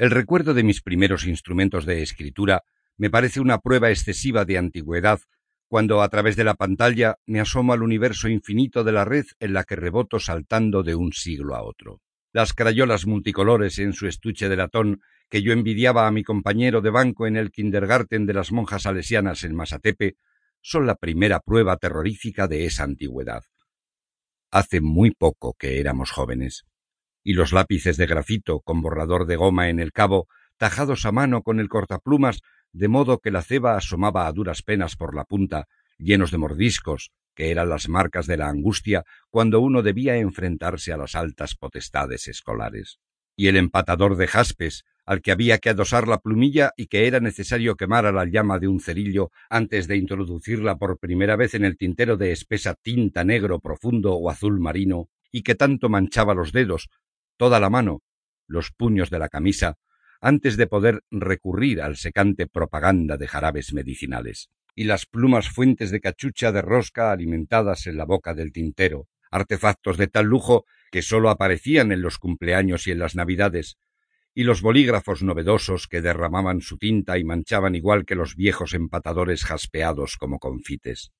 El recuerdo de mis primeros instrumentos de escritura me parece una prueba excesiva de antigüedad cuando a través de la pantalla me asomo al universo infinito de la red en la que reboto saltando de un siglo a otro. Las crayolas multicolores en su estuche de latón que yo envidiaba a mi compañero de banco en el kindergarten de las monjas salesianas en Masatepe son la primera prueba terrorífica de esa antigüedad. Hace muy poco que éramos jóvenes, y los lápices de grafito con borrador de goma en el cabo, tajados a mano con el cortaplumas de modo que la ceba asomaba a duras penas por la punta, llenos de mordiscos, que eran las marcas de la angustia cuando uno debía enfrentarse a las altas potestades escolares. Y el empatador de jaspes, al que había que adosar la plumilla y que era necesario quemar a la llama de un cerillo antes de introducirla por primera vez en el tintero de espesa tinta negro profundo o azul marino, y que tanto manchaba los dedos, toda la mano, los puños de la camisa, antes de poder recurrir al secante propaganda de jarabes medicinales, y las plumas fuentes de cachucha de rosca alimentadas en la boca del tintero, artefactos de tal lujo que sólo aparecían en los cumpleaños y en las navidades, y los bolígrafos novedosos que derramaban su tinta y manchaban igual que los viejos empatadores jaspeados como confites.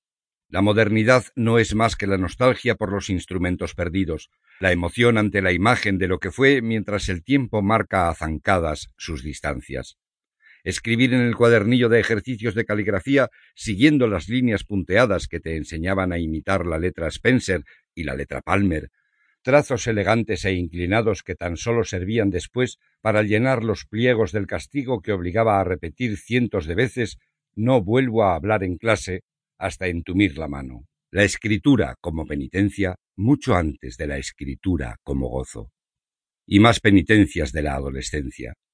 La modernidad no es más que la nostalgia por los instrumentos perdidos, la emoción ante la imagen de lo que fue mientras el tiempo marca a zancadas sus distancias. Escribir en el cuadernillo de ejercicios de caligrafía siguiendo las líneas punteadas que te enseñaban a imitar la letra Spencer y la letra Palmer, trazos elegantes e inclinados que tan solo servían después para llenar los pliegos del castigo que obligaba a repetir cientos de veces no vuelvo a hablar en clase hasta entumir la mano. La escritura como penitencia mucho antes de la escritura como gozo. Y más penitencias de la adolescencia.